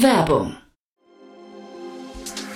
Werbung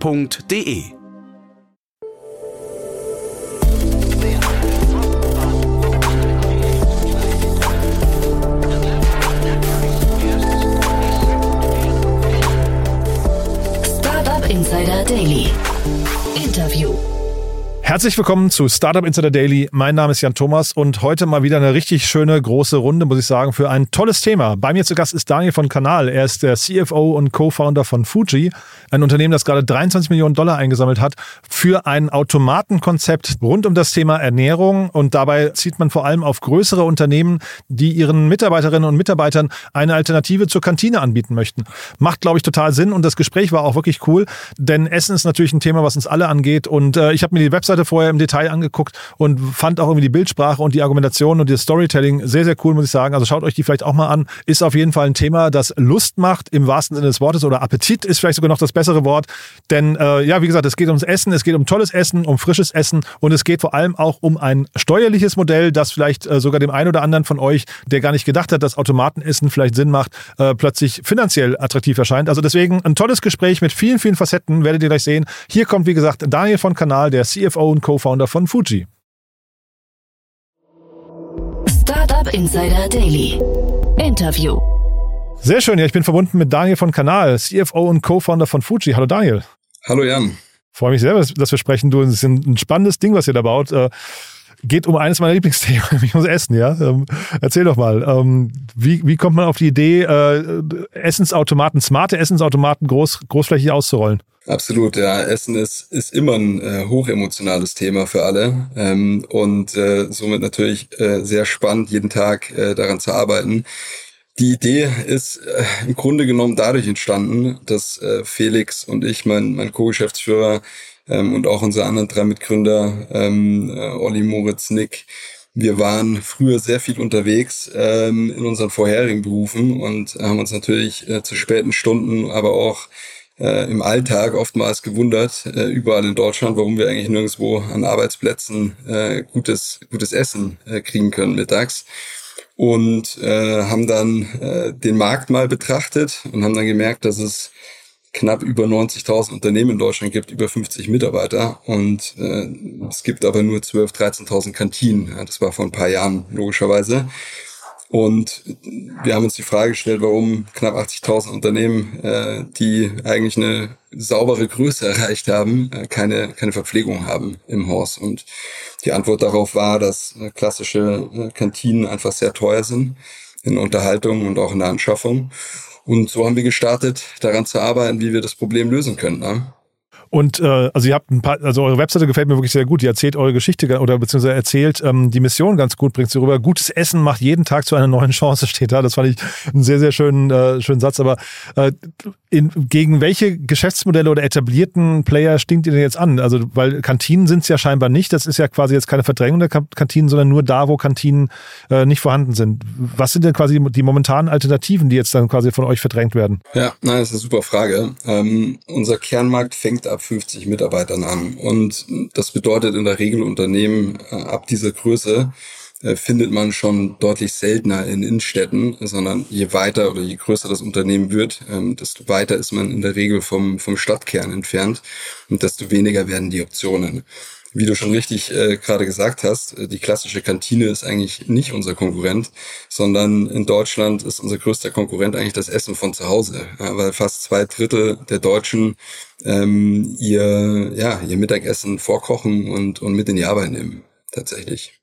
f.de. Herzlich willkommen zu Startup Insider Daily. Mein Name ist Jan Thomas und heute mal wieder eine richtig schöne große Runde, muss ich sagen, für ein tolles Thema. Bei mir zu Gast ist Daniel von Kanal. Er ist der CFO und Co-Founder von Fuji, ein Unternehmen, das gerade 23 Millionen Dollar eingesammelt hat für ein Automatenkonzept rund um das Thema Ernährung. Und dabei zieht man vor allem auf größere Unternehmen, die ihren Mitarbeiterinnen und Mitarbeitern eine Alternative zur Kantine anbieten möchten. Macht, glaube ich, total Sinn und das Gespräch war auch wirklich cool, denn Essen ist natürlich ein Thema, was uns alle angeht. Und äh, ich habe mir die Webseite vorher im Detail angeguckt und fand auch irgendwie die Bildsprache und die Argumentation und das Storytelling sehr, sehr cool, muss ich sagen. Also schaut euch die vielleicht auch mal an. Ist auf jeden Fall ein Thema, das Lust macht im wahrsten Sinne des Wortes oder Appetit ist vielleicht sogar noch das bessere Wort. Denn äh, ja, wie gesagt, es geht ums Essen, es geht um tolles Essen, um frisches Essen und es geht vor allem auch um ein steuerliches Modell, das vielleicht äh, sogar dem einen oder anderen von euch, der gar nicht gedacht hat, dass Automatenessen vielleicht Sinn macht, äh, plötzlich finanziell attraktiv erscheint. Also deswegen ein tolles Gespräch mit vielen, vielen Facetten, werdet ihr gleich sehen. Hier kommt, wie gesagt, Daniel von Kanal, der CFO und Co-Founder von Fuji. Startup Insider Daily. Interview. Sehr schön, ja, ich bin verbunden mit Daniel von Kanal, CFO und Co-Founder von Fuji. Hallo Daniel. Hallo Jan. Freue mich sehr, dass wir sprechen. Du, es ist ein spannendes Ding, was ihr da baut. Äh, geht um eines meiner Lieblingsthemen, nämlich ums Essen, ja. Ähm, erzähl doch mal, ähm, wie, wie kommt man auf die Idee, äh, Essensautomaten, smarte Essensautomaten groß, großflächig auszurollen? Absolut, ja. Essen ist, ist immer ein äh, hochemotionales Thema für alle ähm, und äh, somit natürlich äh, sehr spannend, jeden Tag äh, daran zu arbeiten. Die Idee ist äh, im Grunde genommen dadurch entstanden, dass äh, Felix und ich, mein, mein Co-Geschäftsführer ähm, und auch unsere anderen drei Mitgründer, ähm, äh, Olli, Moritz, Nick, wir waren früher sehr viel unterwegs ähm, in unseren vorherigen Berufen und haben uns natürlich äh, zu späten Stunden, aber auch äh, im Alltag oftmals gewundert, äh, überall in Deutschland, warum wir eigentlich nirgendwo an Arbeitsplätzen äh, gutes, gutes Essen äh, kriegen können mittags. Und äh, haben dann äh, den Markt mal betrachtet und haben dann gemerkt, dass es knapp über 90.000 Unternehmen in Deutschland gibt, über 50 Mitarbeiter und äh, es gibt aber nur 12.000, 13.000 Kantinen. Ja, das war vor ein paar Jahren logischerweise. Und wir haben uns die Frage gestellt, warum knapp 80.000 Unternehmen, äh, die eigentlich eine saubere Größe erreicht haben, äh, keine, keine Verpflegung haben im Haus. Und die Antwort darauf war, dass äh, klassische äh, Kantinen einfach sehr teuer sind in Unterhaltung und auch in der Anschaffung. Und so haben wir gestartet, daran zu arbeiten, wie wir das Problem lösen können. Ne? Und äh, also ihr habt ein paar, also eure Webseite gefällt mir wirklich sehr gut. Ihr erzählt eure Geschichte oder beziehungsweise erzählt ähm, die Mission ganz gut, bringt sie rüber. Gutes Essen macht jeden Tag zu einer neuen Chance, steht da. Das fand ich einen sehr, sehr schönen, äh, schönen Satz. Aber äh, in, gegen welche Geschäftsmodelle oder etablierten Player stinkt ihr denn jetzt an? Also, weil Kantinen sind es ja scheinbar nicht. Das ist ja quasi jetzt keine Verdrängung der Kantinen, sondern nur da, wo Kantinen äh, nicht vorhanden sind. Was sind denn quasi die momentanen Alternativen, die jetzt dann quasi von euch verdrängt werden? Ja, nein, das ist eine super Frage. Ähm, unser Kernmarkt fängt ab 50 Mitarbeitern an. Und das bedeutet in der Regel Unternehmen äh, ab dieser Größe findet man schon deutlich seltener in Innenstädten, sondern je weiter oder je größer das Unternehmen wird, ähm, desto weiter ist man in der Regel vom, vom Stadtkern entfernt und desto weniger werden die Optionen. Wie du schon richtig äh, gerade gesagt hast, äh, die klassische Kantine ist eigentlich nicht unser Konkurrent, sondern in Deutschland ist unser größter Konkurrent eigentlich das Essen von zu Hause, ja, weil fast zwei Drittel der Deutschen ähm, ihr, ja, ihr Mittagessen vorkochen und, und mit in die Arbeit nehmen, tatsächlich.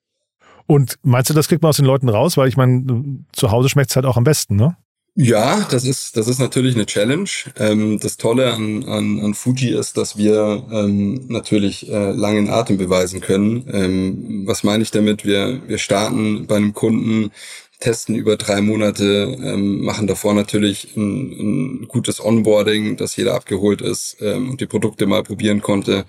Und meinst du, das kriegt man aus den Leuten raus? Weil ich meine, zu Hause schmeckt es halt auch am besten, ne? Ja, das ist, das ist natürlich eine Challenge. Ähm, das Tolle an, an, an Fuji ist, dass wir ähm, natürlich äh, langen Atem beweisen können. Ähm, was meine ich damit? Wir, wir starten bei einem Kunden, testen über drei Monate, ähm, machen davor natürlich ein, ein gutes Onboarding, dass jeder abgeholt ist ähm, und die Produkte mal probieren konnte.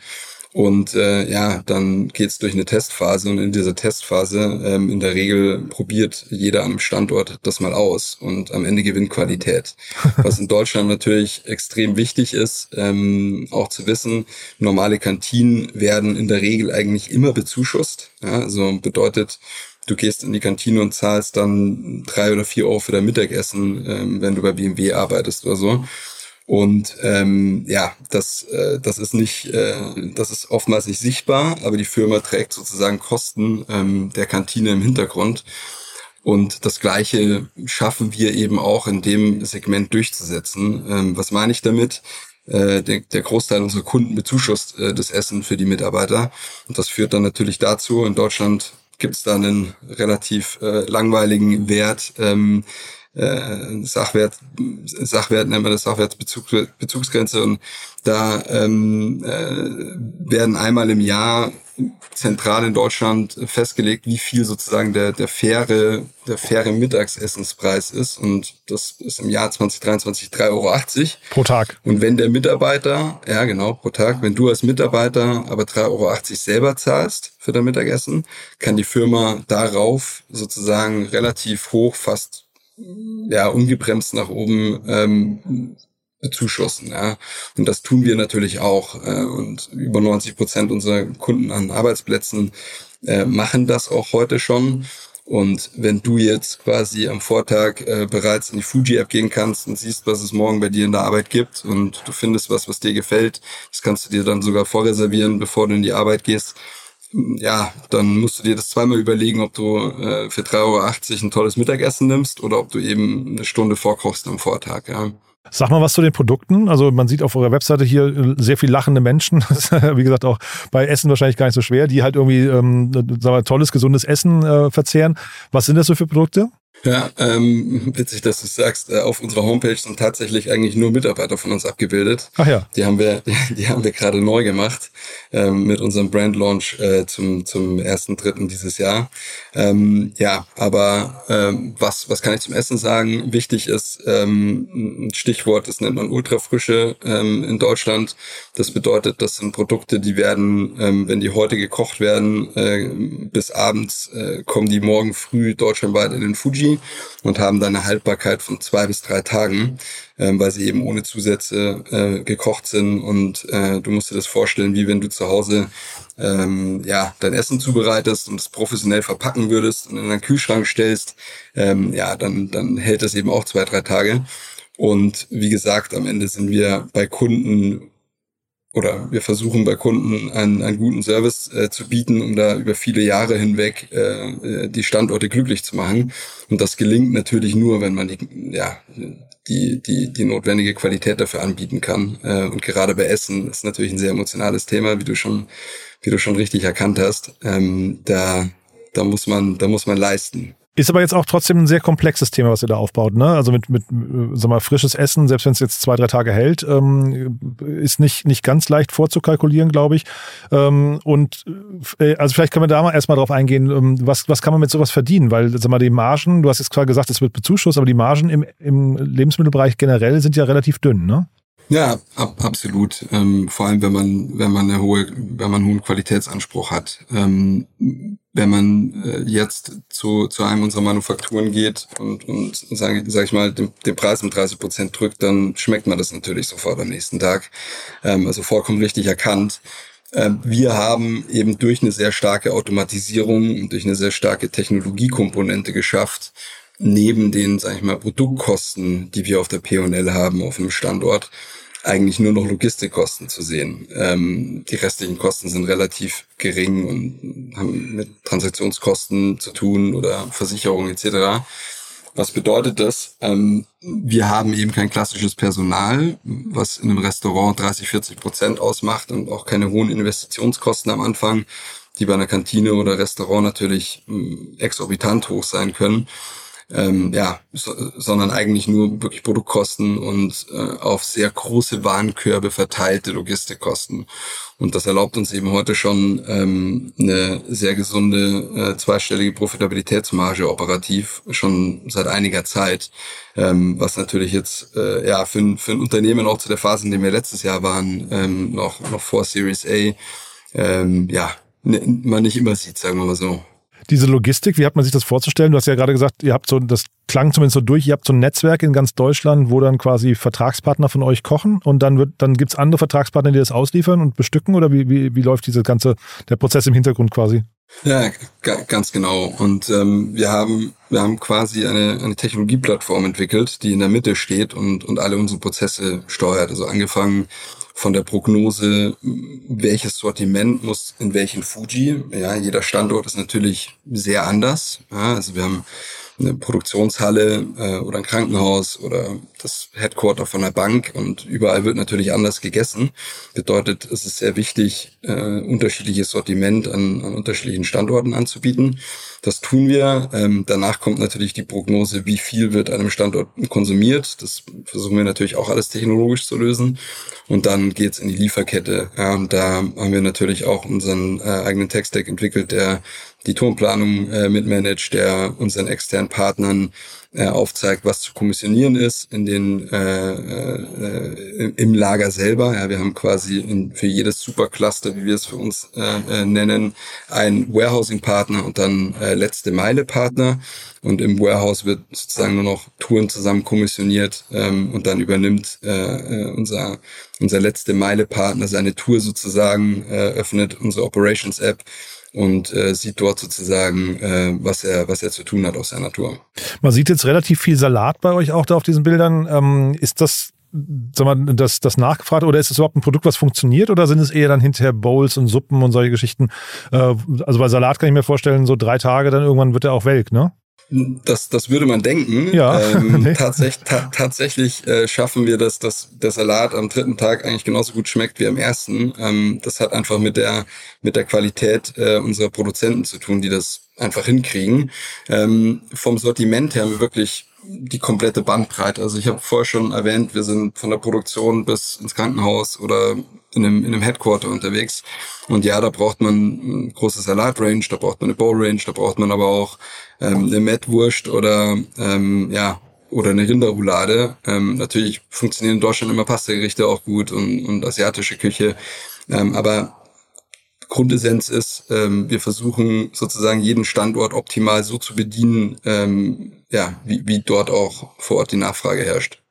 Und äh, ja, dann geht's durch eine Testphase und in dieser Testphase ähm, in der Regel probiert jeder einem Standort das mal aus und am Ende gewinnt Qualität. Was in Deutschland natürlich extrem wichtig ist, ähm, auch zu wissen, normale Kantinen werden in der Regel eigentlich immer bezuschusst. Ja, also bedeutet, du gehst in die Kantine und zahlst dann drei oder vier Euro für dein Mittagessen, ähm, wenn du bei BMW arbeitest oder so. Und ähm, ja, das, äh, das ist nicht, äh, das ist oftmals nicht sichtbar, aber die Firma trägt sozusagen Kosten ähm, der Kantine im Hintergrund. Und das Gleiche schaffen wir eben auch in dem Segment durchzusetzen. Ähm, was meine ich damit? Äh, der, der Großteil unserer Kunden bezuschusst äh, das Essen für die Mitarbeiter. Und das führt dann natürlich dazu, in Deutschland gibt es da einen relativ äh, langweiligen Wert. Ähm, äh, Sachwert, Sachwert nennt man das Sachwertbezug, Bezugsgrenze und da ähm, äh, werden einmal im Jahr zentral in Deutschland festgelegt, wie viel sozusagen der, der faire, der faire Mittagsessenspreis ist. Und das ist im Jahr 2023 3,80 Euro. Pro Tag. Und wenn der Mitarbeiter, ja genau, pro Tag, wenn du als Mitarbeiter aber 3,80 Euro selber zahlst für dein Mittagessen, kann die Firma darauf sozusagen relativ hoch, fast ja, ungebremst nach oben ähm, bezuschussen. Ja. Und das tun wir natürlich auch. Äh, und über 90 Prozent unserer Kunden an Arbeitsplätzen äh, machen das auch heute schon. Und wenn du jetzt quasi am Vortag äh, bereits in die Fuji-App gehen kannst und siehst, was es morgen bei dir in der Arbeit gibt und du findest was, was dir gefällt, das kannst du dir dann sogar vorreservieren, bevor du in die Arbeit gehst, ja, dann musst du dir das zweimal überlegen, ob du äh, für 3,80 Euro ein tolles Mittagessen nimmst oder ob du eben eine Stunde vorkochst am Vortag. Ja. Sag mal was zu den Produkten. Also man sieht auf eurer Webseite hier äh, sehr viel lachende Menschen. Wie gesagt, auch bei Essen wahrscheinlich gar nicht so schwer, die halt irgendwie ähm, sagen wir, tolles, gesundes Essen äh, verzehren. Was sind das so für Produkte? Ja, ähm, witzig, dass du sagst. Äh, auf unserer Homepage sind tatsächlich eigentlich nur Mitarbeiter von uns abgebildet. Ach ja. Die haben wir, die haben wir gerade neu gemacht ähm, mit unserem Brand Launch äh, zum zum ersten Dritten dieses Jahr. Ähm, ja, aber ähm, was was kann ich zum Essen sagen? Wichtig ist ähm, ein Stichwort, das nennt man Ultrafrische ähm, in Deutschland. Das bedeutet, das sind Produkte, die werden, ähm, wenn die heute gekocht werden, äh, bis abends äh, kommen die morgen früh deutschlandweit in den Fuji und haben dann eine Haltbarkeit von zwei bis drei Tagen, ähm, weil sie eben ohne Zusätze äh, gekocht sind. Und äh, du musst dir das vorstellen, wie wenn du zu Hause ähm, ja dein Essen zubereitest und es professionell verpacken würdest und in einen Kühlschrank stellst. Ähm, ja, dann dann hält das eben auch zwei drei Tage. Und wie gesagt, am Ende sind wir bei Kunden oder wir versuchen bei Kunden einen, einen guten Service äh, zu bieten, um da über viele Jahre hinweg äh, äh, die Standorte glücklich zu machen. Und das gelingt natürlich nur, wenn man die, ja, die, die, die notwendige Qualität dafür anbieten kann. Äh, und gerade bei Essen ist natürlich ein sehr emotionales Thema, wie du schon, wie du schon richtig erkannt hast. Ähm, da, da muss man, da muss man leisten. Ist aber jetzt auch trotzdem ein sehr komplexes Thema, was ihr da aufbaut. Ne? Also mit, mit sag mal, frisches Essen, selbst wenn es jetzt zwei, drei Tage hält, ähm, ist nicht, nicht ganz leicht vorzukalkulieren, glaube ich. Ähm, und äh, also vielleicht können wir da mal erstmal drauf eingehen, ähm, was, was kann man mit sowas verdienen? Weil, sag mal, die Margen, du hast jetzt zwar gesagt, es wird bezuschusst, aber die Margen im, im Lebensmittelbereich generell sind ja relativ dünn, ne? Ja, ab, absolut. Ähm, vor allem, wenn man, wenn man eine hohe, wenn man einen hohen Qualitätsanspruch hat. Ähm, wenn man äh, jetzt zu, zu einem unserer Manufakturen geht und, und sage sag ich mal, den, den Preis um 30 Prozent drückt, dann schmeckt man das natürlich sofort am nächsten Tag. Ähm, also vollkommen richtig erkannt. Ähm, wir haben eben durch eine sehr starke Automatisierung und durch eine sehr starke Technologiekomponente geschafft, neben den, sage ich mal, Produktkosten, die wir auf der P&L haben auf einem Standort, eigentlich nur noch Logistikkosten zu sehen. Ähm, die restlichen Kosten sind relativ gering und haben mit Transaktionskosten zu tun oder Versicherungen etc. Was bedeutet das? Ähm, wir haben eben kein klassisches Personal, was in einem Restaurant 30, 40 Prozent ausmacht und auch keine hohen Investitionskosten am Anfang, die bei einer Kantine oder Restaurant natürlich mh, exorbitant hoch sein können. Ähm, ja, so, sondern eigentlich nur wirklich Produktkosten und äh, auf sehr große Warenkörbe verteilte Logistikkosten. Und das erlaubt uns eben heute schon ähm, eine sehr gesunde äh, zweistellige Profitabilitätsmarge operativ schon seit einiger Zeit, ähm, was natürlich jetzt äh, ja für ein, für ein Unternehmen auch zu der Phase, in der wir letztes Jahr waren, ähm, noch noch vor Series A, ähm, ja man nicht immer sieht, sagen wir mal so diese Logistik, wie hat man sich das vorzustellen? Du hast ja gerade gesagt, ihr habt so, das klang zumindest so durch, ihr habt so ein Netzwerk in ganz Deutschland, wo dann quasi Vertragspartner von euch kochen und dann wird, dann gibt's andere Vertragspartner, die das ausliefern und bestücken oder wie, wie, wie läuft diese ganze, der Prozess im Hintergrund quasi? Ja, ganz genau. Und ähm, wir haben wir haben quasi eine, eine Technologieplattform entwickelt, die in der Mitte steht und, und alle unsere Prozesse steuert. Also angefangen von der Prognose, welches Sortiment muss in welchen Fuji. Ja, jeder Standort ist natürlich sehr anders. Ja, also wir haben eine Produktionshalle äh, oder ein Krankenhaus oder das Headquarter von der Bank und überall wird natürlich anders gegessen. Bedeutet, es ist sehr wichtig, äh, unterschiedliches Sortiment an, an unterschiedlichen Standorten anzubieten. Das tun wir. Ähm, danach kommt natürlich die Prognose, wie viel wird einem Standort konsumiert. Das versuchen wir natürlich auch alles technologisch zu lösen. Und dann geht's in die Lieferkette. Ja, und da haben wir natürlich auch unseren äh, eigenen Tech-Stack entwickelt, der die Turmplanung äh, mitmanagt, der unseren externen Partnern äh, aufzeigt, was zu kommissionieren ist in den äh, äh, im Lager selber. Ja, wir haben quasi in, für jedes Supercluster, wie wir es für uns äh, äh, nennen, ein Warehousing-Partner und dann äh, letzte Meile-Partner. Und im Warehouse wird sozusagen nur noch Touren zusammen kommissioniert ähm, und dann übernimmt äh, äh unser unser letzte Meile-Partner seine Tour sozusagen, äh, öffnet unsere Operations-App und äh, sieht dort sozusagen, äh, was er was er zu tun hat aus seiner Tour. Man sieht jetzt relativ viel Salat bei euch auch da auf diesen Bildern. Ähm, ist das sag mal, das, das nachgefragt oder ist es überhaupt ein Produkt, was funktioniert oder sind es eher dann hinterher Bowls und Suppen und solche Geschichten? Äh, also bei Salat kann ich mir vorstellen, so drei Tage, dann irgendwann wird er auch welk, ne? Das, das würde man denken. Ja. Ähm, tatsächlich ta tatsächlich äh, schaffen wir das, dass der Salat am dritten Tag eigentlich genauso gut schmeckt wie am ersten. Ähm, das hat einfach mit der mit der Qualität äh, unserer Produzenten zu tun, die das einfach hinkriegen. Ähm, vom Sortiment her haben wir wirklich die komplette Bandbreite. Also ich habe vorher schon erwähnt, wir sind von der Produktion bis ins Krankenhaus oder in einem, in einem Headquarter unterwegs. Und ja, da braucht man ein großes Salatrange, da braucht man eine Bowl-Range, da braucht man aber auch ähm, eine Mettwurst oder ähm, ja oder eine Rinderroulade. Ähm, natürlich funktionieren in Deutschland immer Pastagerichte auch gut und, und asiatische Küche. Ähm, aber Grundessenz ist, ähm, wir versuchen sozusagen jeden Standort optimal so zu bedienen, ähm, ja, wie, wie dort auch vor Ort die Nachfrage herrscht.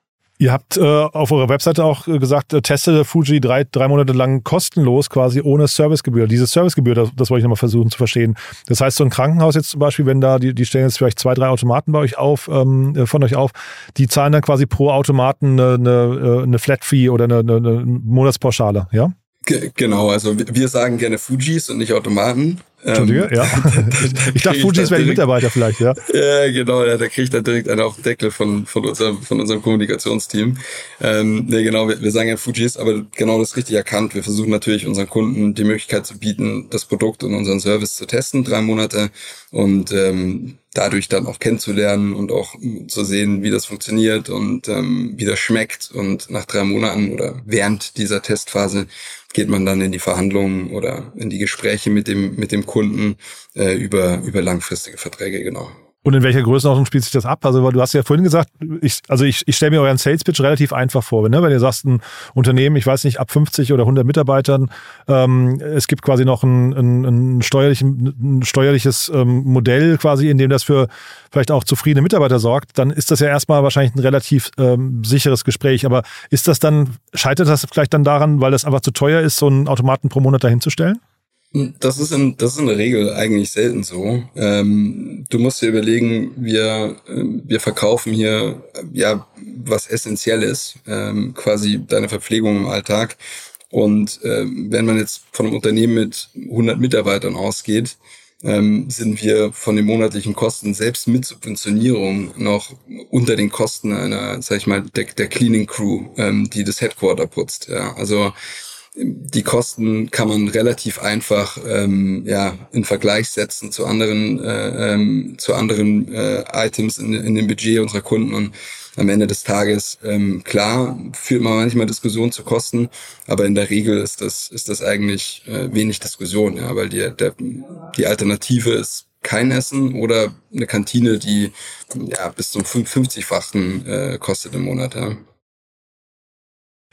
Ihr habt äh, auf eurer Webseite auch äh, gesagt, äh, teste Fuji drei, drei Monate lang kostenlos quasi ohne Servicegebühr. Diese Servicegebühr, das, das wollte ich nochmal versuchen zu verstehen. Das heißt, so ein Krankenhaus jetzt zum Beispiel, wenn da, die, die stellen jetzt vielleicht zwei, drei Automaten bei euch auf, ähm, äh, von euch auf, die zahlen dann quasi pro Automaten eine, eine, äh, eine Flat Fee oder eine, eine, eine Monatspauschale, ja? genau, also wir sagen gerne Fujis und nicht Automaten. Entschuldige, ähm, ja. ich dachte, Fujis wären Mitarbeiter vielleicht, ja. Ja, genau, ja, da kriegt er direkt einen auf den Deckel von, von, unserem, von unserem Kommunikationsteam. Ähm, nee, genau, wir, wir sagen ja Fujis, aber genau das richtig erkannt. Wir versuchen natürlich unseren Kunden die Möglichkeit zu bieten, das Produkt und unseren Service zu testen, drei Monate und ähm, dadurch dann auch kennenzulernen und auch zu sehen, wie das funktioniert und ähm, wie das schmeckt. Und nach drei Monaten oder während dieser Testphase geht man dann in die Verhandlungen oder in die Gespräche mit dem, mit dem Kunden äh, über, über langfristige Verträge, genau. Und in welcher Größenordnung spielt sich das ab? Also, du hast ja vorhin gesagt, ich, also ich, ich stelle mir euren Sales Pitch relativ einfach vor. Ne? Wenn ihr sagst, ein Unternehmen, ich weiß nicht, ab 50 oder 100 Mitarbeitern, ähm, es gibt quasi noch ein, ein, ein, ein steuerliches ähm, Modell quasi, in dem das für vielleicht auch zufriedene Mitarbeiter sorgt, dann ist das ja erstmal wahrscheinlich ein relativ ähm, sicheres Gespräch. Aber ist das dann, scheitert das vielleicht dann daran, weil das einfach zu teuer ist, so einen Automaten pro Monat dahinzustellen? Das ist in, das ist in der Regel eigentlich selten so. Ähm, du musst dir überlegen, wir, äh, wir verkaufen hier ja was Essentielles, ähm, quasi deine Verpflegung im Alltag. Und ähm, wenn man jetzt von einem Unternehmen mit 100 Mitarbeitern ausgeht, ähm, sind wir von den monatlichen Kosten selbst mit Subventionierung noch unter den Kosten einer, sag ich mal, der, der Cleaning Crew, ähm, die das Headquarter putzt. Ja. Also die Kosten kann man relativ einfach ähm, ja in Vergleich setzen zu anderen äh, ähm, zu anderen äh, Items in, in dem Budget unserer Kunden und am Ende des Tages ähm, klar führt man manchmal Diskussionen zu Kosten, aber in der Regel ist das ist das eigentlich äh, wenig Diskussion, ja, weil die der, die Alternative ist kein Essen oder eine Kantine, die ja bis zum 50-fachen äh, kostet im Monat. Ja.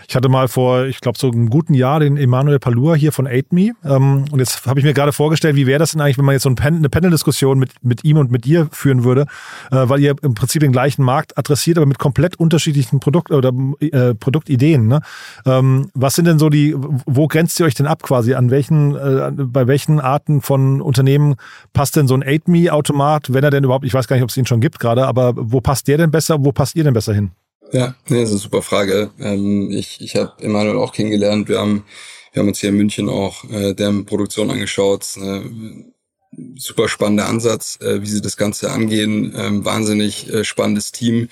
Ich hatte mal vor, ich glaube, so einem guten Jahr den Emanuel Palua hier von AidMe. Ähm, und jetzt habe ich mir gerade vorgestellt, wie wäre das denn eigentlich, wenn man jetzt so eine Panel-Diskussion mit, mit ihm und mit dir führen würde, äh, weil ihr im Prinzip den gleichen Markt adressiert, aber mit komplett unterschiedlichen Produkt oder äh, Produktideen. Ne? Ähm, was sind denn so die, wo grenzt ihr euch denn ab quasi? An welchen, äh, bei welchen Arten von Unternehmen passt denn so ein AidMe-Automat, wenn er denn überhaupt, ich weiß gar nicht, ob es ihn schon gibt gerade, aber wo passt der denn besser, wo passt ihr denn besser hin? Ja, nee, das ist eine super Frage. Ähm, ich ich habe Emanuel auch kennengelernt. Wir haben, wir haben uns hier in München auch äh, deren Produktion angeschaut. Äh, super spannender Ansatz, äh, wie sie das Ganze angehen. Ähm, wahnsinnig äh, spannendes Team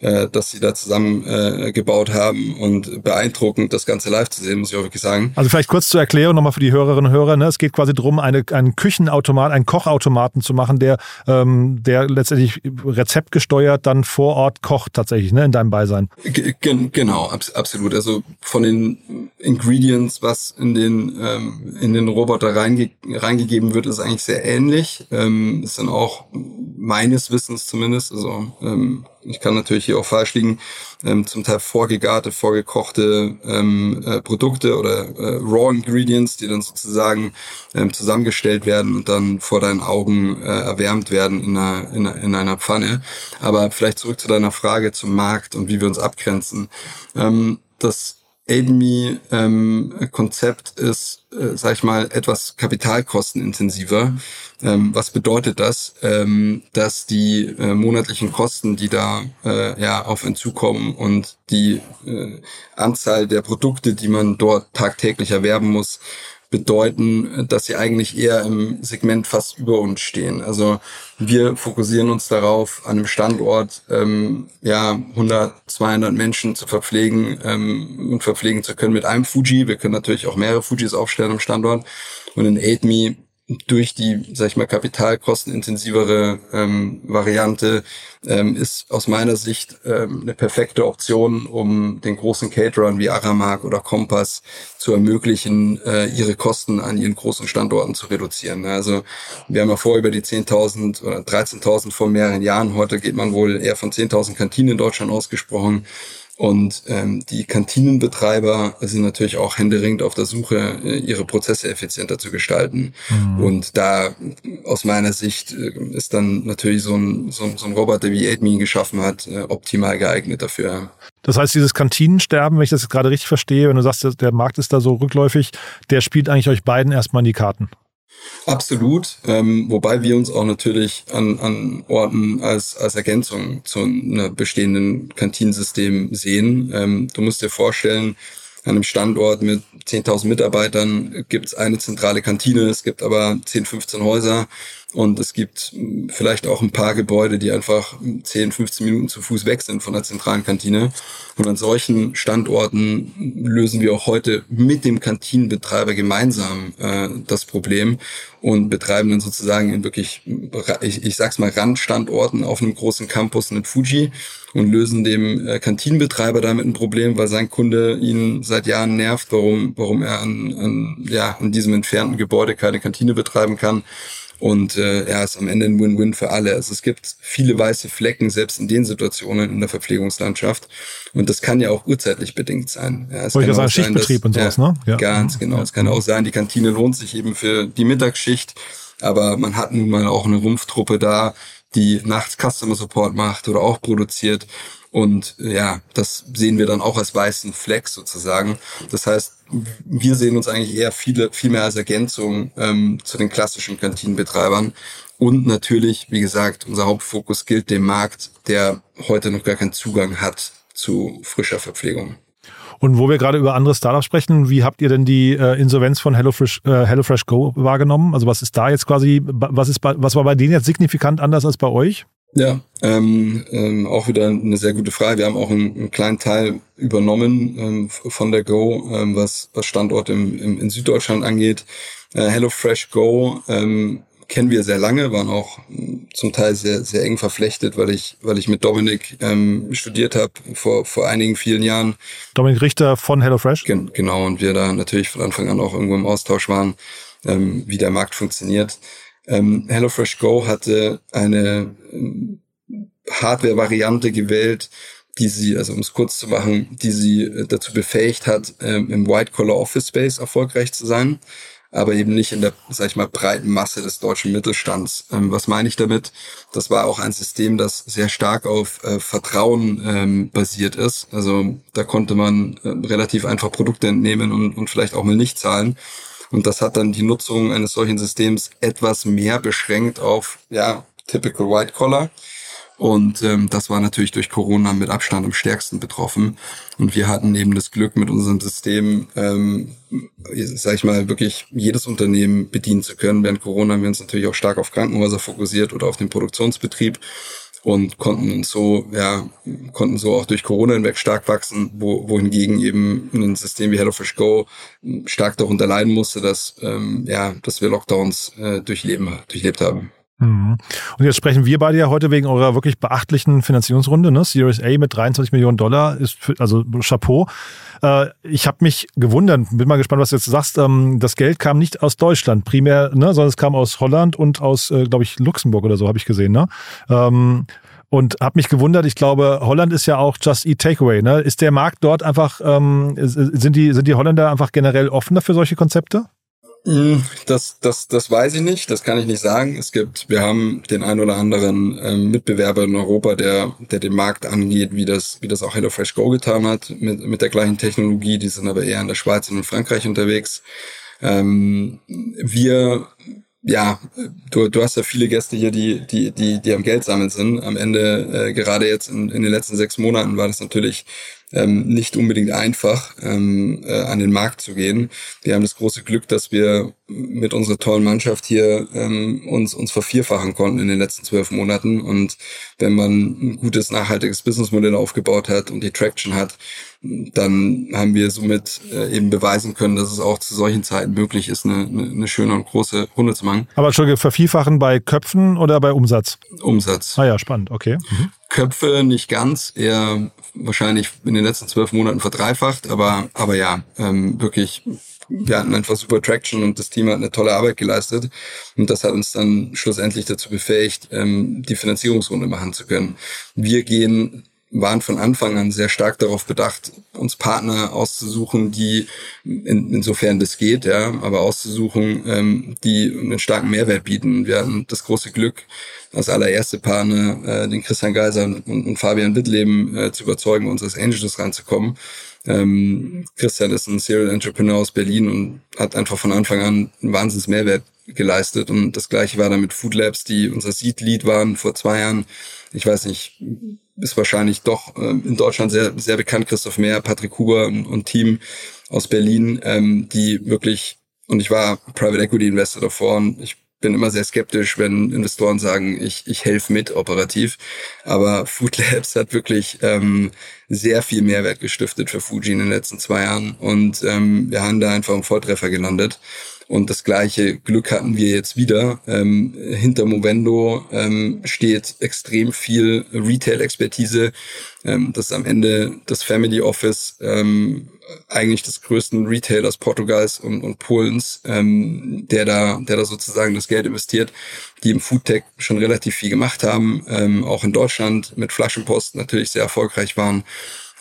äh, dass sie da zusammen äh, gebaut haben und beeindruckend, das Ganze live zu sehen, muss ich auch wirklich sagen. Also vielleicht kurz zur Erklärung nochmal für die Hörerinnen und Hörer. Ne? Es geht quasi darum, eine, einen Küchenautomat, einen Kochautomaten zu machen, der, ähm, der letztendlich rezeptgesteuert dann vor Ort kocht tatsächlich, ne, in deinem Beisein. G genau, ab absolut. Also von den Ingredients, was in den, ähm, in den Roboter reinge reingegeben wird, ist eigentlich sehr ähnlich. Ähm, ist dann auch meines Wissens zumindest, also ähm, ich kann natürlich hier auch falsch liegen, ähm, zum Teil vorgegarte, vorgekochte ähm, äh, Produkte oder äh, Raw Ingredients, die dann sozusagen ähm, zusammengestellt werden und dann vor deinen Augen äh, erwärmt werden in einer, in, einer, in einer Pfanne. Aber vielleicht zurück zu deiner Frage zum Markt und wie wir uns abgrenzen. Ähm, das AidMe ähm, Konzept ist, äh, sag ich mal, etwas kapitalkostenintensiver. Ähm, was bedeutet das? Ähm, dass die äh, monatlichen Kosten, die da äh, ja auf einen zukommen und die äh, Anzahl der Produkte, die man dort tagtäglich erwerben muss, bedeuten, dass sie eigentlich eher im Segment fast über uns stehen. Also wir fokussieren uns darauf, an einem Standort ähm, ja 100, 200 Menschen zu verpflegen ähm, und verpflegen zu können mit einem Fuji. Wir können natürlich auch mehrere Fujis aufstellen am Standort. Und in AidMe durch die, sag ich mal, kapitalkostenintensivere ähm, Variante ähm, ist aus meiner Sicht ähm, eine perfekte Option, um den großen Caterern wie Aramark oder Kompass zu ermöglichen, äh, ihre Kosten an ihren großen Standorten zu reduzieren. Also wir haben ja vorher über die 10.000 oder 13.000 vor mehreren Jahren. Heute geht man wohl eher von 10.000 Kantinen in Deutschland ausgesprochen. Und ähm, die Kantinenbetreiber sind natürlich auch händeringend auf der Suche, äh, ihre Prozesse effizienter zu gestalten. Mhm. Und da aus meiner Sicht äh, ist dann natürlich so ein, so ein, so ein Roboter, wie AidMe geschaffen hat, äh, optimal geeignet dafür. Das heißt, dieses Kantinensterben, wenn ich das gerade richtig verstehe, wenn du sagst, der Markt ist da so rückläufig, der spielt eigentlich euch beiden erstmal in die Karten. Absolut, ähm, wobei wir uns auch natürlich an, an Orten als, als Ergänzung zu einem bestehenden Kantinensystem sehen. Ähm, du musst dir vorstellen, an einem Standort mit 10.000 Mitarbeitern gibt es eine zentrale Kantine, es gibt aber 10, 15 Häuser und es gibt vielleicht auch ein paar Gebäude, die einfach 10, 15 Minuten zu Fuß weg sind von der zentralen Kantine. Und an solchen Standorten lösen wir auch heute mit dem Kantinenbetreiber gemeinsam äh, das Problem und betreiben dann sozusagen in wirklich, ich, ich sag's mal, Randstandorten auf einem großen Campus einen Fuji und lösen dem äh, Kantinenbetreiber damit ein Problem, weil sein Kunde ihn seit Jahren nervt, warum, warum er an, an, ja, an diesem entfernten Gebäude keine Kantine betreiben kann. Und äh, ja, ist am Ende ein Win-Win für alle. Also es gibt viele weiße Flecken, selbst in den Situationen in der Verpflegungslandschaft. Und das kann ja auch urzeitlich bedingt sein. Ja, es Wollte kann ich sagen, Schichtbetrieb dass, und sowas, ja, ne? Ja. Ganz genau. Ja. Es kann auch sein, die Kantine lohnt sich eben für die Mittagsschicht, aber man hat nun mal auch eine Rumpftruppe da, die nachts Customer Support macht oder auch produziert. Und ja, das sehen wir dann auch als weißen Fleck sozusagen. Das heißt, wir sehen uns eigentlich eher viele, viel mehr als Ergänzung ähm, zu den klassischen Kantinenbetreibern. Und natürlich, wie gesagt, unser Hauptfokus gilt dem Markt, der heute noch gar keinen Zugang hat zu frischer Verpflegung. Und wo wir gerade über andere Startups sprechen, wie habt ihr denn die äh, Insolvenz von HelloFresh, äh, HelloFresh Go wahrgenommen? Also was ist da jetzt quasi, was ist bei, was war bei denen jetzt signifikant anders als bei euch? Ja, ähm, ähm, auch wieder eine sehr gute Frage. Wir haben auch einen, einen kleinen Teil übernommen ähm, von der Go, ähm, was, was Standort im, im, in Süddeutschland angeht. Äh, HelloFresh Go ähm, kennen wir sehr lange, waren auch hm, zum Teil sehr, sehr eng verflechtet, weil ich, weil ich mit Dominik ähm, studiert habe vor, vor einigen vielen Jahren. Dominik Richter von HelloFresh? Gen genau, und wir da natürlich von Anfang an auch irgendwo im Austausch waren, ähm, wie der Markt funktioniert. Ähm, HelloFresh Go hatte eine ähm, Hardware-Variante gewählt, die sie, also um es kurz zu machen, die sie äh, dazu befähigt hat, ähm, im White-Collar Office Space erfolgreich zu sein, aber eben nicht in der, sag ich mal, breiten Masse des deutschen Mittelstands. Ähm, was meine ich damit? Das war auch ein System, das sehr stark auf äh, Vertrauen ähm, basiert ist. Also da konnte man äh, relativ einfach Produkte entnehmen und, und vielleicht auch mal nicht zahlen. Und das hat dann die Nutzung eines solchen Systems etwas mehr beschränkt auf, ja, typical White Collar. Und ähm, das war natürlich durch Corona mit Abstand am stärksten betroffen. Und wir hatten eben das Glück, mit unserem System, ähm, sag ich mal, wirklich jedes Unternehmen bedienen zu können. Während Corona haben wir uns natürlich auch stark auf Krankenhäuser fokussiert oder auf den Produktionsbetrieb und konnten uns so, ja, konnten so auch durch Corona hinweg stark wachsen, wo, wohingegen eben ein System wie HelloFresh Go stark darunter leiden musste, dass, ähm, ja, dass wir Lockdowns äh, durchleben, durchlebt haben. Mhm. Und jetzt sprechen wir beide ja heute wegen eurer wirklich beachtlichen Finanzierungsrunde, ne? Series A mit 23 Millionen Dollar ist für, also Chapeau. Äh, ich habe mich gewundert, bin mal gespannt, was du jetzt sagst. Ähm, das Geld kam nicht aus Deutschland primär, ne, sondern es kam aus Holland und aus, äh, glaube ich, Luxemburg oder so, habe ich gesehen. Ne? Ähm, und habe mich gewundert, ich glaube, Holland ist ja auch Just Eat Takeaway. Ne? Ist der Markt dort einfach, ähm, sind, die, sind die Holländer einfach generell offener für solche Konzepte? Hm, das, das, das weiß ich nicht, das kann ich nicht sagen. Es gibt, wir haben den ein oder anderen ähm, Mitbewerber in Europa, der, der den Markt angeht, wie das, wie das auch HelloFresh Go getan hat, mit, mit der gleichen Technologie. Die sind aber eher in der Schweiz und in Frankreich unterwegs. Ähm, wir ja, du, du hast ja viele Gäste hier, die, die, die, die am Geld sammeln sind. Am Ende, äh, gerade jetzt in, in den letzten sechs Monaten, war das natürlich ähm, nicht unbedingt einfach, ähm, äh, an den Markt zu gehen. Wir haben das große Glück, dass wir mit unserer tollen Mannschaft hier ähm, uns, uns vervierfachen konnten in den letzten zwölf Monaten. Und wenn man ein gutes, nachhaltiges Businessmodell aufgebaut hat und die Traction hat, dann haben wir somit äh, eben beweisen können, dass es auch zu solchen Zeiten möglich ist, eine, eine, schöne und große Runde zu machen. Aber Entschuldige, vervierfachen bei Köpfen oder bei Umsatz? Umsatz. Ah ja, spannend, okay. Mhm. Köpfe nicht ganz, eher wahrscheinlich in den letzten zwölf Monaten verdreifacht, aber, aber ja, ähm, wirklich, wir hatten einfach super Traction und das Team hat eine tolle Arbeit geleistet und das hat uns dann schlussendlich dazu befähigt, ähm, die Finanzierungsrunde machen zu können. Wir gehen waren von Anfang an sehr stark darauf bedacht, uns Partner auszusuchen, die in, insofern das geht, ja, aber auszusuchen, ähm, die einen starken Mehrwert bieten. Wir hatten das große Glück, als allererste Partner äh, den Christian Geiser und, und Fabian Wittleben äh, zu überzeugen, uns als Angels reinzukommen. Ähm, Christian ist ein Serial Entrepreneur aus Berlin und hat einfach von Anfang an einen Wahnsinns Mehrwert geleistet. Und das gleiche war dann mit Food Labs, die unser Seed-Lead waren vor zwei Jahren. Ich weiß nicht, ist wahrscheinlich doch äh, in Deutschland sehr, sehr bekannt, Christoph Mehr, Patrick Huber und, und Team aus Berlin, ähm, die wirklich, und ich war Private Equity Investor davor und ich bin immer sehr skeptisch, wenn Investoren sagen, ich, ich helfe mit operativ. Aber Food Labs hat wirklich ähm, sehr viel Mehrwert gestiftet für Fuji in den letzten zwei Jahren. Und ähm, wir haben da einfach im Volltreffer gelandet. Und das gleiche Glück hatten wir jetzt wieder. Ähm, hinter Movendo ähm, steht extrem viel Retail-Expertise. Ähm, das ist am Ende das Family Office ähm, eigentlich des größten Retailers Portugals und, und Polens, ähm, der da, der da sozusagen das Geld investiert, die im Foodtech schon relativ viel gemacht haben, ähm, auch in Deutschland mit Flaschenpost natürlich sehr erfolgreich waren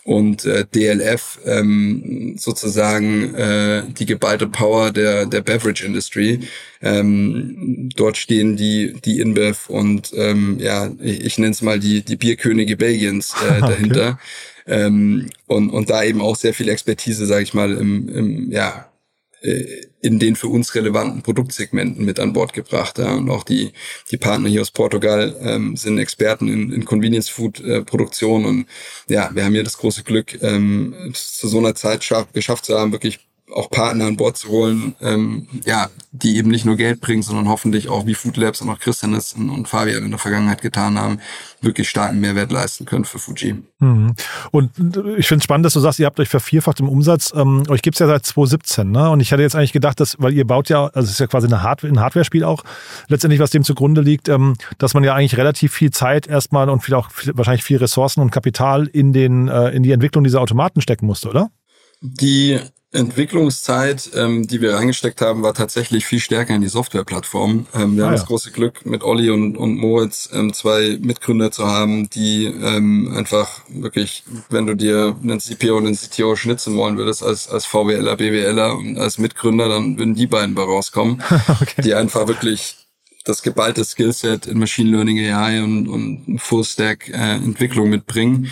und äh, DLF ähm, sozusagen äh, die geballte Power der der Beverage Industry. Ähm, dort stehen die die InBev und ähm, ja ich, ich nenne es mal die die Bierkönige Belgiens äh, dahinter okay. ähm, und und da eben auch sehr viel Expertise, sage ich mal, im, im ja in den für uns relevanten Produktsegmenten mit an Bord gebracht. Ja. Und auch die, die Partner hier aus Portugal ähm, sind Experten in, in Convenience Food äh, Produktion. Und ja, wir haben hier das große Glück, ähm, zu so einer Zeit schaff, geschafft zu haben, wirklich auch Partner an Bord zu holen, ähm, ja, die eben nicht nur Geld bringen, sondern hoffentlich auch wie Food Labs und auch Christian es und Fabian in der Vergangenheit getan haben, wirklich starken Mehrwert leisten können für Fuji. Mhm. Und ich finde es spannend, dass du sagst, ihr habt euch vervierfacht im Umsatz. Ähm, euch gibt's ja seit 2017, ne? Und ich hatte jetzt eigentlich gedacht, dass, weil ihr baut ja, also es ist ja quasi eine Hardware, ein Hardware-Spiel auch, letztendlich, was dem zugrunde liegt, ähm, dass man ja eigentlich relativ viel Zeit erstmal und viel auch wahrscheinlich viel Ressourcen und Kapital in den, äh, in die Entwicklung dieser Automaten stecken musste, oder? Die Entwicklungszeit, ähm, die wir reingesteckt haben, war tatsächlich viel stärker in die Softwareplattform. Ähm, wir ah, haben ja. das große Glück, mit Olli und, und Moritz ähm, zwei Mitgründer zu haben, die ähm, einfach wirklich, wenn du dir einen CPO und einen CTO schnitzen wollen würdest, als, als VWLer, BWLer und als Mitgründer, dann würden die beiden bei rauskommen, okay. die einfach wirklich das geballte Skillset in Machine Learning, AI und, und Full Stack äh, Entwicklung mitbringen.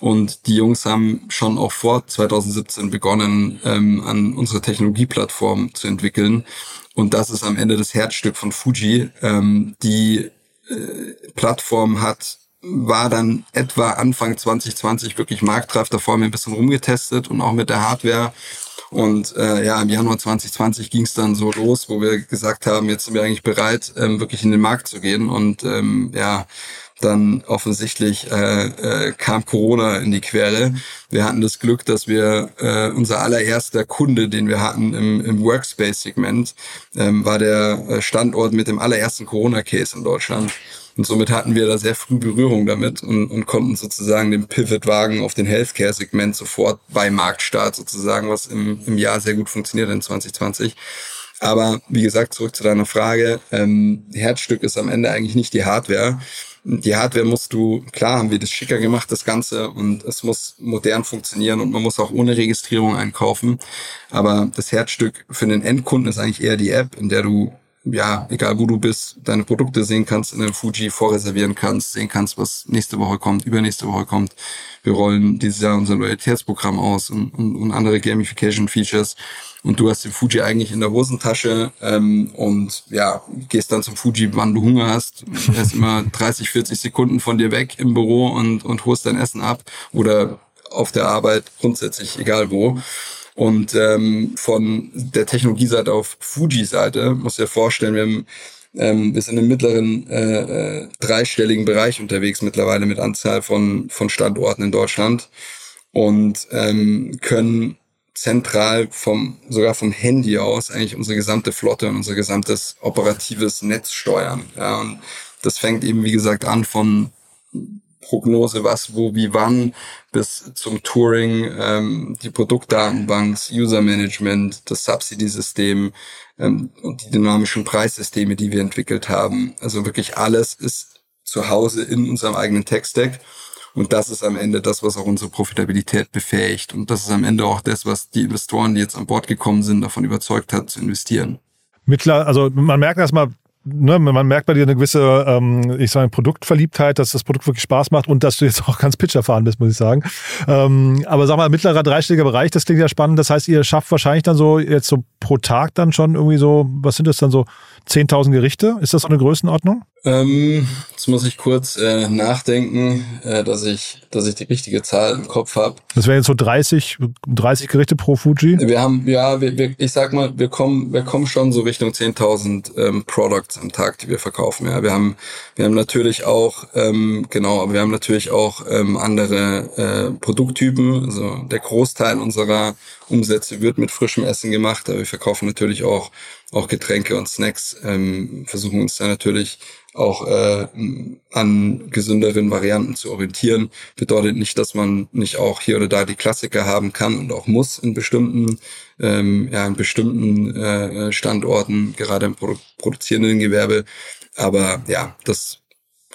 Und die Jungs haben schon auch vor 2017 begonnen, ähm, an unsere Technologieplattform zu entwickeln. Und das ist am Ende das Herzstück von Fuji. Ähm, die äh, Plattform hat war dann etwa Anfang 2020 wirklich marktreif. Davor haben wir ein bisschen rumgetestet und auch mit der Hardware. Und äh, ja, im Januar 2020 ging es dann so los, wo wir gesagt haben, jetzt sind wir eigentlich bereit, ähm, wirklich in den Markt zu gehen. Und ähm, ja, dann offensichtlich äh, äh, kam Corona in die Quere. Wir hatten das Glück, dass wir äh, unser allererster Kunde, den wir hatten im, im Workspace-Segment, ähm, war der äh, Standort mit dem allerersten Corona-Case in Deutschland. Und somit hatten wir da sehr früh Berührung damit und, und konnten sozusagen den Pivot wagen auf den Healthcare-Segment sofort bei Marktstart sozusagen, was im, im Jahr sehr gut funktioniert in 2020. Aber wie gesagt, zurück zu deiner Frage. Ähm, Herzstück ist am Ende eigentlich nicht die Hardware, die Hardware musst du, klar haben wir das schicker gemacht, das Ganze, und es muss modern funktionieren und man muss auch ohne Registrierung einkaufen. Aber das Herzstück für den Endkunden ist eigentlich eher die App, in der du ja, egal wo du bist, deine Produkte sehen kannst, in einem Fuji vorreservieren kannst, sehen kannst, was nächste Woche kommt, übernächste Woche kommt. Wir rollen dieses Jahr unser Loyalitätsprogramm aus und, und, und andere Gamification-Features und du hast den Fuji eigentlich in der Hosentasche ähm, und ja, gehst dann zum Fuji, wann du Hunger hast. Er ist immer 30, 40 Sekunden von dir weg im Büro und, und holst dein Essen ab oder auf der Arbeit, grundsätzlich egal wo. Und ähm, von der Technologieseite auf Fuji-Seite, muss dir vorstellen, wir haben ähm, wir sind im mittleren äh, äh, dreistelligen Bereich unterwegs mittlerweile mit Anzahl von, von Standorten in Deutschland und ähm, können zentral vom, sogar vom Handy aus eigentlich unsere gesamte Flotte und unser gesamtes operatives Netz steuern. Ja, und das fängt eben, wie gesagt, an von Prognose, was, wo, wie, wann, bis zum Touring, ähm, die Produktdatenbank, User Management, das Subsidy-System ähm, und die dynamischen Preissysteme, die wir entwickelt haben. Also wirklich alles ist zu Hause in unserem eigenen Tech-Stack. Und das ist am Ende das, was auch unsere Profitabilität befähigt. Und das ist am Ende auch das, was die Investoren, die jetzt an Bord gekommen sind, davon überzeugt hat, zu investieren. Mittler, also man merkt erstmal, ne, man merkt bei dir eine gewisse, ähm, ich sage, Produktverliebtheit, dass das Produkt wirklich Spaß macht und dass du jetzt auch ganz Pitch erfahren bist, muss ich sagen. Ähm, aber sag mal, mittlerer dreistelliger Bereich, das klingt ja spannend. Das heißt, ihr schafft wahrscheinlich dann so jetzt so pro Tag dann schon irgendwie so, was sind das dann so 10.000 Gerichte? Ist das so eine Größenordnung? Ähm, jetzt muss ich kurz äh, nachdenken, äh, dass ich, dass ich die richtige Zahl im Kopf habe. Das wären jetzt so 30, 30 Gerichte pro Fuji. Wir haben, ja, wir, wir, ich sag mal, wir kommen, wir kommen schon so Richtung 10.000 ähm, Products am Tag, die wir verkaufen. Ja, wir haben, wir haben natürlich auch, ähm, genau, aber wir haben natürlich auch ähm, andere äh, Produkttypen. Also der Großteil unserer Umsätze wird mit frischem Essen gemacht, aber wir verkaufen natürlich auch auch Getränke und Snacks. Ähm, versuchen uns da natürlich auch äh, an gesünderen Varianten zu orientieren. Bedeutet nicht, dass man nicht auch hier oder da die Klassiker haben kann und auch muss in bestimmten, ähm, ja, in bestimmten äh, Standorten, gerade im Produ produzierenden Gewerbe. Aber ja, das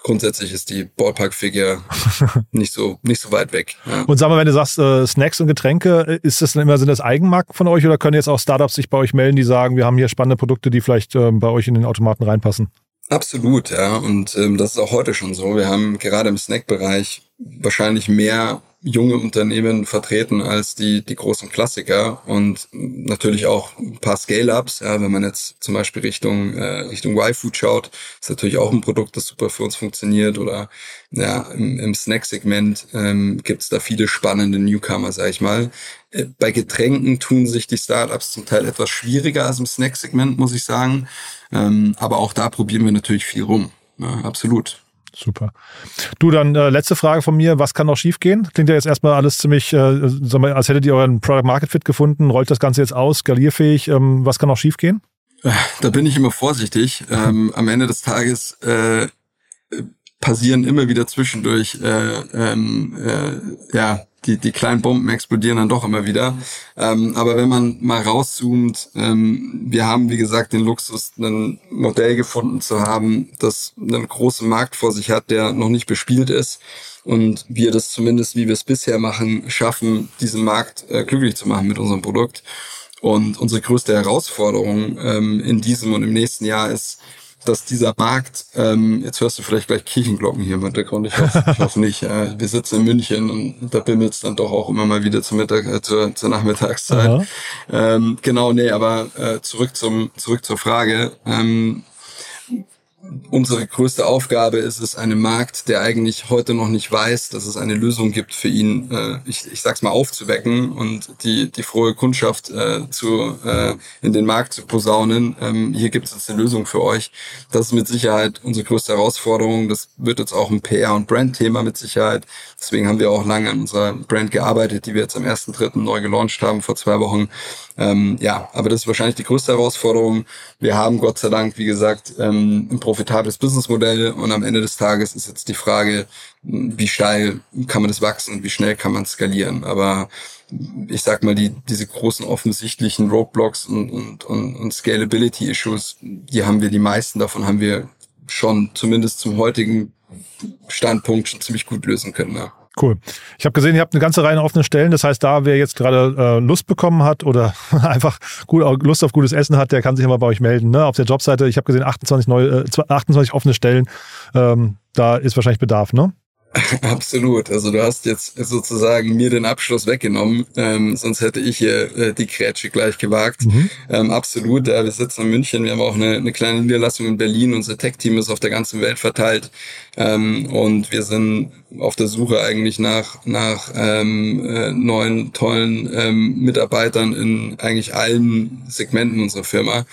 grundsätzlich ist die Ballpark-Figure nicht so nicht so weit weg. Ja. Und sag mal, wenn du sagst äh, Snacks und Getränke, ist das dann immer sind das Eigenmarken von euch oder können jetzt auch Startups sich bei euch melden, die sagen, wir haben hier spannende Produkte, die vielleicht äh, bei euch in den Automaten reinpassen? Absolut, ja. Und ähm, das ist auch heute schon so. Wir haben gerade im Snack-Bereich wahrscheinlich mehr junge Unternehmen vertreten als die, die großen Klassiker und natürlich auch ein paar Scale-Ups. Ja, wenn man jetzt zum Beispiel Richtung, äh, Richtung Y-Food schaut, ist natürlich auch ein Produkt, das super für uns funktioniert oder ja, im, im Snack-Segment ähm, gibt es da viele spannende Newcomer, sag ich mal. Äh, bei Getränken tun sich die Startups zum Teil etwas schwieriger als im Snack-Segment, muss ich sagen. Ähm, aber auch da probieren wir natürlich viel rum. Ja, absolut. Super. Du, dann äh, letzte Frage von mir. Was kann noch schiefgehen? Klingt ja jetzt erstmal alles ziemlich, äh, als hättet ihr euren Product Market Fit gefunden. Rollt das Ganze jetzt aus, skalierfähig? Ähm, was kann noch schiefgehen? Äh, da bin ich immer vorsichtig. Ähm, am Ende des Tages äh, passieren immer wieder zwischendurch äh, ähm, äh, ja die, die kleinen Bomben explodieren dann doch immer wieder. Ähm, aber wenn man mal rauszoomt, ähm, wir haben, wie gesagt, den Luxus, ein Modell gefunden zu haben, das einen großen Markt vor sich hat, der noch nicht bespielt ist. Und wir das zumindest, wie wir es bisher machen, schaffen, diesen Markt äh, glücklich zu machen mit unserem Produkt. Und unsere größte Herausforderung ähm, in diesem und im nächsten Jahr ist, dass dieser Markt, ähm, jetzt hörst du vielleicht gleich Kirchenglocken hier im Hintergrund, ich hoffe, ich hoffe nicht. Äh, wir sitzen in München und da bimmelt es dann doch auch immer mal wieder zur, Mittag, äh, zur, zur Nachmittagszeit. Ähm, genau, nee, aber äh, zurück zum zurück zur Frage. Ähm, unsere größte Aufgabe ist es, einem Markt, der eigentlich heute noch nicht weiß, dass es eine Lösung gibt für ihn, äh, ich, ich sag's mal, aufzuwecken und die, die frohe Kundschaft äh, zu, äh, in den Markt zu posaunen. Ähm, hier gibt es jetzt eine Lösung für euch. Das ist mit Sicherheit unsere größte Herausforderung. Das wird jetzt auch ein PR- und Brand-Thema mit Sicherheit. Deswegen haben wir auch lange an unserer Brand gearbeitet, die wir jetzt am 1.3. neu gelauncht haben, vor zwei Wochen. Ähm, ja, aber das ist wahrscheinlich die größte Herausforderung. Wir haben Gott sei Dank, wie gesagt, ähm, ein profitables Businessmodell und am Ende des Tages ist jetzt die Frage, wie steil kann man das wachsen wie schnell kann man skalieren. Aber ich sag mal, die, diese großen offensichtlichen Roadblocks und, und, und, und Scalability-Issues, die haben wir, die meisten davon haben wir schon zumindest zum heutigen Standpunkt schon ziemlich gut lösen können. Ja. Cool. Ich habe gesehen, ihr habt eine ganze Reihe offene Stellen. Das heißt, da wer jetzt gerade äh, Lust bekommen hat oder einfach gut, Lust auf gutes Essen hat, der kann sich immer bei euch melden. Ne? Auf der Jobseite, ich habe gesehen, 28, neue, äh, 28 offene Stellen. Ähm, da ist wahrscheinlich Bedarf, ne? Absolut. Also du hast jetzt sozusagen mir den Abschluss weggenommen, ähm, sonst hätte ich hier äh, die Grätsche gleich gewagt. Mhm. Ähm, absolut. Ja, wir sitzen in München, wir haben auch eine, eine kleine Niederlassung in Berlin. Unser Tech-Team ist auf der ganzen Welt verteilt ähm, und wir sind auf der Suche eigentlich nach nach ähm, äh, neuen tollen ähm, Mitarbeitern in eigentlich allen Segmenten unserer Firma.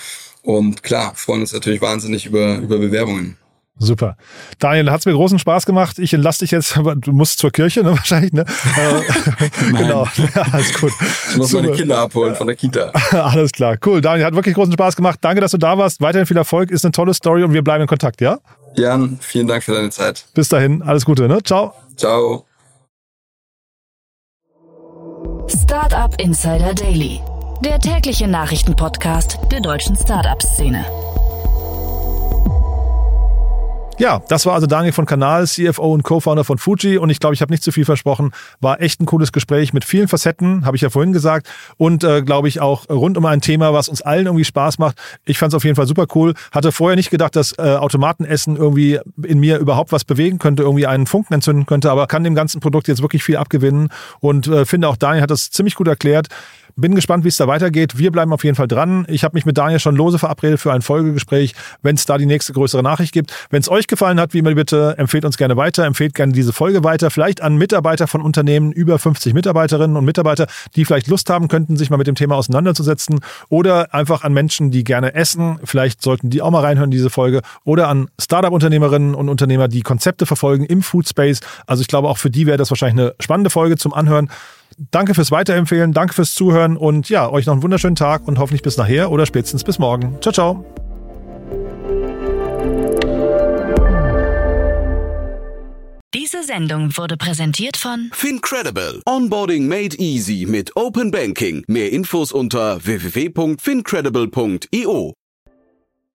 Und klar, freuen uns natürlich wahnsinnig über über Bewerbungen. Super. Daniel, hat es mir großen Spaß gemacht. Ich entlasse dich jetzt, aber du musst zur Kirche, ne, wahrscheinlich, ne? Äh, genau. Ja, alles gut. Ich muss Super. meine Kinder abholen von der Kita. alles klar. Cool. Daniel, hat wirklich großen Spaß gemacht. Danke, dass du da warst. Weiterhin viel Erfolg. Ist eine tolle Story und wir bleiben in Kontakt, ja? Jan, vielen Dank für deine Zeit. Bis dahin. Alles Gute, ne? Ciao. Ciao. Startup Insider Daily. Der tägliche Nachrichtenpodcast der deutschen Startup-Szene. Ja, das war also Daniel von Kanal, CFO und Co-Founder von Fuji. Und ich glaube, ich habe nicht zu viel versprochen. War echt ein cooles Gespräch mit vielen Facetten, habe ich ja vorhin gesagt. Und äh, glaube ich auch rund um ein Thema, was uns allen irgendwie Spaß macht. Ich fand es auf jeden Fall super cool. Hatte vorher nicht gedacht, dass äh, Automatenessen irgendwie in mir überhaupt was bewegen könnte, irgendwie einen Funken entzünden könnte, aber kann dem ganzen Produkt jetzt wirklich viel abgewinnen. Und äh, finde auch Daniel hat das ziemlich gut erklärt. Bin gespannt, wie es da weitergeht. Wir bleiben auf jeden Fall dran. Ich habe mich mit Daniel schon lose verabredet für ein Folgegespräch, wenn es da die nächste größere Nachricht gibt. Wenn es euch gefallen hat, wie immer bitte, empfehlt uns gerne weiter, empfehlt gerne diese Folge weiter, vielleicht an Mitarbeiter von Unternehmen über 50 Mitarbeiterinnen und Mitarbeiter, die vielleicht Lust haben könnten, sich mal mit dem Thema auseinanderzusetzen oder einfach an Menschen, die gerne essen. Vielleicht sollten die auch mal reinhören, diese Folge. Oder an Startup-Unternehmerinnen und Unternehmer, die Konzepte verfolgen im Food Space. Also ich glaube, auch für die wäre das wahrscheinlich eine spannende Folge zum Anhören. Danke fürs Weiterempfehlen, danke fürs Zuhören und ja, euch noch einen wunderschönen Tag und hoffentlich bis nachher oder spätestens bis morgen. Ciao, ciao. Diese Sendung wurde präsentiert von Fincredible. Onboarding made easy mit Open Banking. Mehr Infos unter www.fincredible.io.